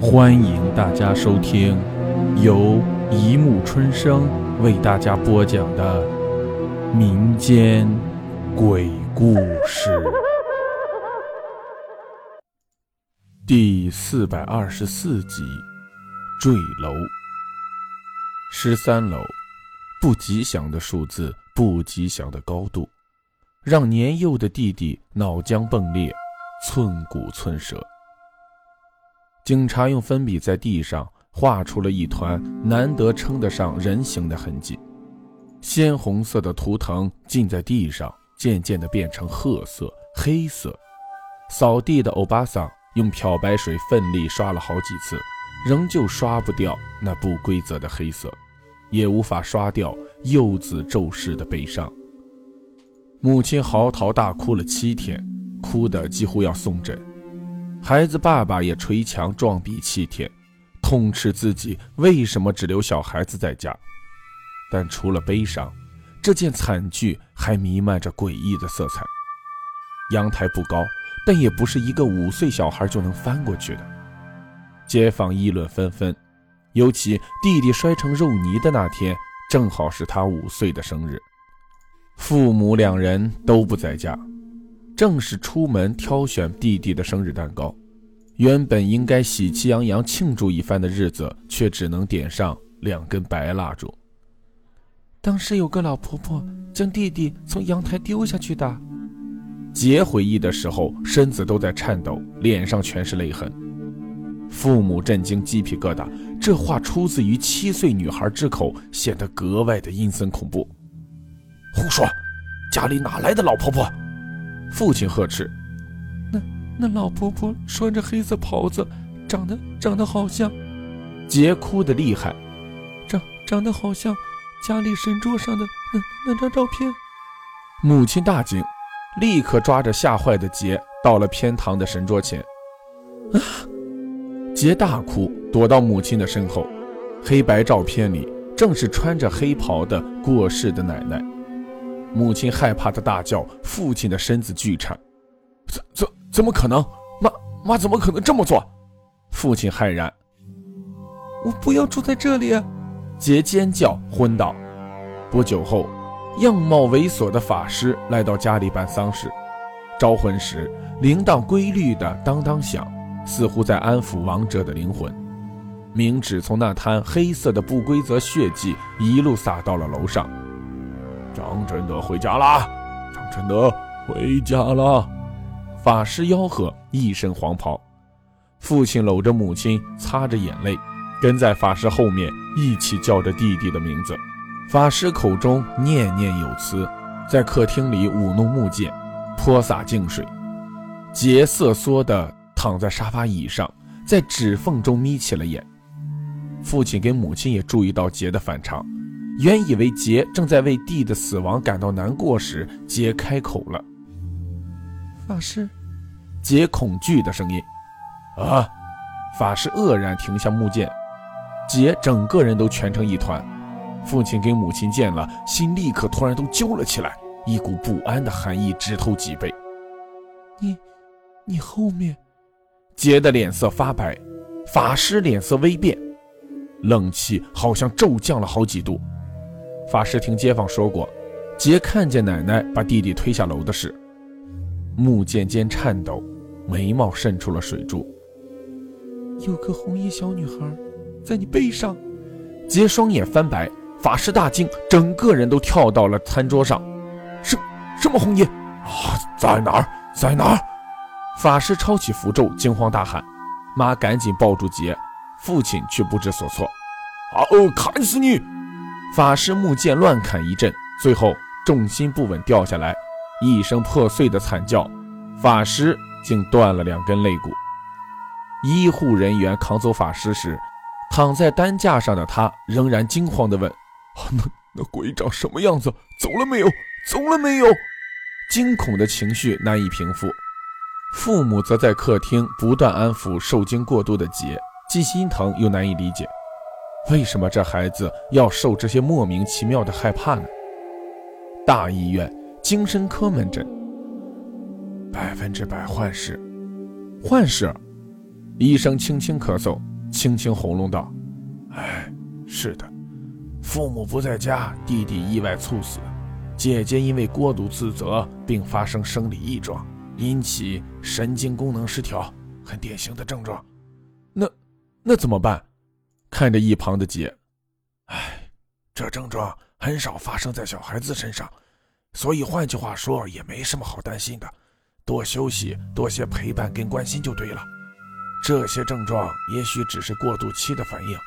欢迎大家收听由一木春生为大家播讲的民间鬼故事第四百二十四集：坠楼。十三楼，不吉祥的数字，不吉祥的高度，让年幼的弟弟脑浆迸裂，寸骨寸折。警察用粉笔在地上画出了一团难得称得上人形的痕迹，鲜红色的图腾浸在地上，渐渐地变成褐色、黑色。扫地的欧巴桑用漂白水奋力刷了好几次，仍旧刷不掉那不规则的黑色，也无法刷掉幼子骤逝的悲伤。母亲嚎啕大哭了七天，哭得几乎要送诊。孩子爸爸也捶墙撞壁七天，痛斥自己为什么只留小孩子在家。但除了悲伤，这件惨剧还弥漫着诡异的色彩。阳台不高，但也不是一个五岁小孩就能翻过去的。街坊议论纷纷，尤其弟弟摔成肉泥的那天，正好是他五岁的生日。父母两人都不在家。正是出门挑选弟弟的生日蛋糕，原本应该喜气洋洋庆祝一番的日子，却只能点上两根白蜡烛。当时有个老婆婆将弟弟从阳台丢下去的。杰回忆的时候，身子都在颤抖，脸上全是泪痕。父母震惊，鸡皮疙瘩。这话出自于七岁女孩之口，显得格外的阴森恐怖。胡说！家里哪来的老婆婆？父亲呵斥：“那那老婆婆穿着黑色袍子，长得长得好像……”杰哭得厉害，长长得好像家里神桌上的那那张照片。母亲大惊，立刻抓着吓坏的杰到了偏堂的神桌前。啊！杰大哭，躲到母亲的身后。黑白照片里正是穿着黑袍的过世的奶奶。母亲害怕的大叫，父亲的身子剧颤：“怎怎怎么可能？妈妈怎么可能这么做？”父亲骇然：“我不要住在这里！”杰尖叫，昏倒。不久后，样貌猥琐的法师来到家里办丧事，招魂时铃铛规律的当当响，似乎在安抚亡者的灵魂。冥纸从那滩黑色的不规则血迹一路洒到了楼上。张真德回家啦！张真德回家啦！法师吆喝，一身黄袍。父亲搂着母亲，擦着眼泪，跟在法师后面一起叫着弟弟的名字。法师口中念念有词，在客厅里舞弄木剑，泼洒净水。杰瑟缩地躺在沙发椅上，在指缝中眯起了眼。父亲跟母亲也注意到杰的反常。原以为杰正在为弟的死亡感到难过时，杰开口了：“法师。”杰恐惧的声音：“啊！”法师愕然停下木剑，杰整个人都蜷成一团。父亲跟母亲见了，心立刻突然都揪了起来，一股不安的寒意直透脊背。你，你后面？杰的脸色发白，法师脸色微变，冷气好像骤降了好几度。法师听街坊说过，杰看见奶奶把弟弟推下楼的事。木渐渐颤抖，眉毛渗出了水珠。有个红衣小女孩，在你背上。杰双眼翻白，法师大惊，整个人都跳到了餐桌上。什什么红衣啊？在哪儿？在哪儿？法师抄起符咒，惊慌大喊。妈赶紧抱住杰，父亲却不知所措。啊哦！砍死你！法师木剑乱砍一阵，最后重心不稳掉下来，一声破碎的惨叫，法师竟断了两根肋骨。医护人员扛走法师时，躺在担架上的他仍然惊慌地问：“那那鬼长什么样子？走了没有？走了没有？”惊恐的情绪难以平复。父母则在客厅不断安抚受惊过度的杰，既心疼又难以理解。为什么这孩子要受这些莫名其妙的害怕呢？大医院精神科门诊，百分之百幻视，幻视。医生轻轻咳嗽，轻轻喉咙道：“哎，是的，父母不在家，弟弟意外猝死，姐姐因为过度自责并发生生理异状，引起神经功能失调，很典型的症状。那那怎么办？”看着一旁的姐，哎，这症状很少发生在小孩子身上，所以换句话说，也没什么好担心的。多休息，多些陪伴跟关心就对了。这些症状也许只是过渡期的反应，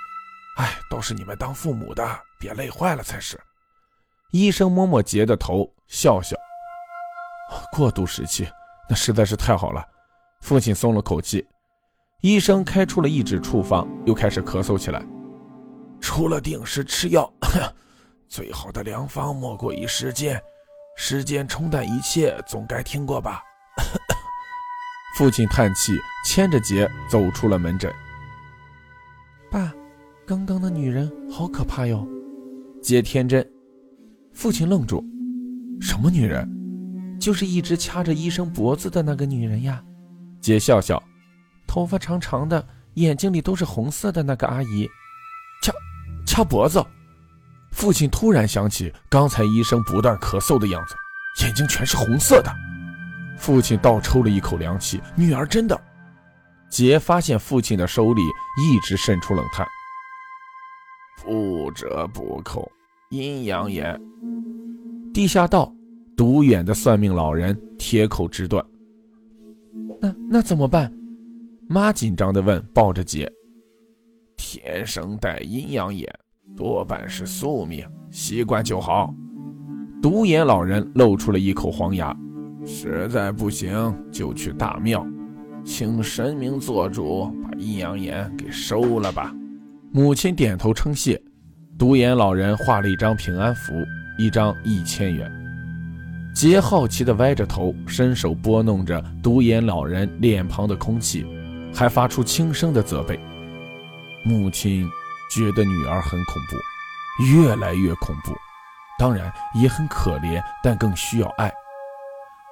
哎，都是你们当父母的别累坏了才是。医生摸摸杰的头，笑笑。过渡时期，那实在是太好了。父亲松了口气。医生开出了一纸处方，又开始咳嗽起来。除了定时吃药，最好的良方莫过于时间。时间冲淡一切，总该听过吧。父亲叹气，牵着杰走出了门诊。爸，刚刚的女人好可怕哟！杰天真。父亲愣住：“什么女人？就是一直掐着医生脖子的那个女人呀！”杰笑笑：“头发长长的，眼睛里都是红色的那个阿姨，掐掐脖子。”父亲突然想起刚才医生不断咳嗽的样子，眼睛全是红色的。父亲倒抽了一口凉气，女儿真的。杰发现父亲的手里一直渗出冷汗。不折不扣，阴阳眼。地下道，独眼的算命老人铁口直断。那那怎么办？妈紧张地问，抱着杰。天生带阴阳眼，多半是宿命，习惯就好。独眼老人露出了一口黄牙。实在不行，就去大庙，请神明做主，把阴阳眼给收了吧。母亲点头称谢。独眼老人画了一张平安符，一张一千元。杰好奇地歪着头，伸手拨弄着独眼老人脸庞的空气，还发出轻声的责备。母亲觉得女儿很恐怖，越来越恐怖，当然也很可怜，但更需要爱。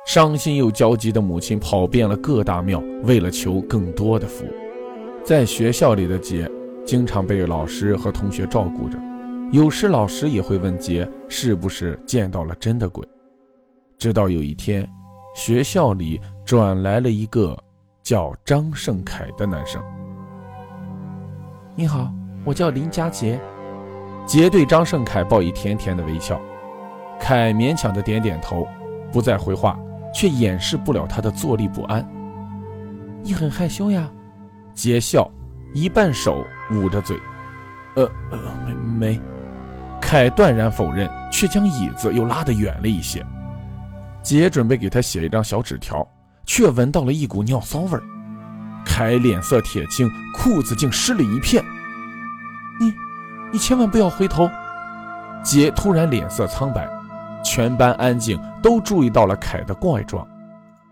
伤心又焦急的母亲跑遍了各大庙，为了求更多的福。在学校里的杰经常被老师和同学照顾着，有时老师也会问杰是不是见到了真的鬼。直到有一天，学校里转来了一个叫张胜凯的男生。你好，我叫林佳杰。杰对张胜凯报以甜甜的微笑，凯勉强的点点头，不再回话。却掩饰不了他的坐立不安。你很害羞呀，杰笑，一半手捂着嘴。呃呃，没没。凯断然否认，却将椅子又拉得远了一些。杰准备给他写一张小纸条，却闻到了一股尿骚味儿。凯脸色铁青，裤子竟湿了一片。你，你千万不要回头。杰突然脸色苍白。全班安静，都注意到了凯的怪状，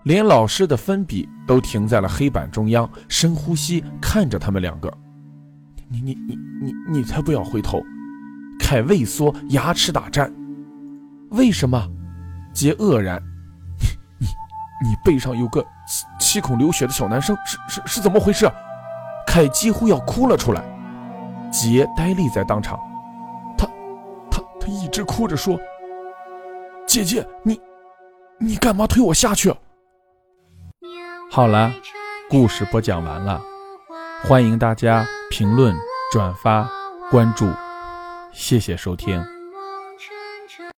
连老师的粉笔都停在了黑板中央，深呼吸，看着他们两个。你你你你你才不要回头！凯畏缩，牙齿打颤。为什么？杰愕然。你背上有个七七孔流血的小男生，是是是怎么回事？凯几乎要哭了出来。杰呆立在当场，他他他一直哭着说。姐姐，你，你干嘛推我下去？好了，故事播讲完了，欢迎大家评论、转发、关注，谢谢收听。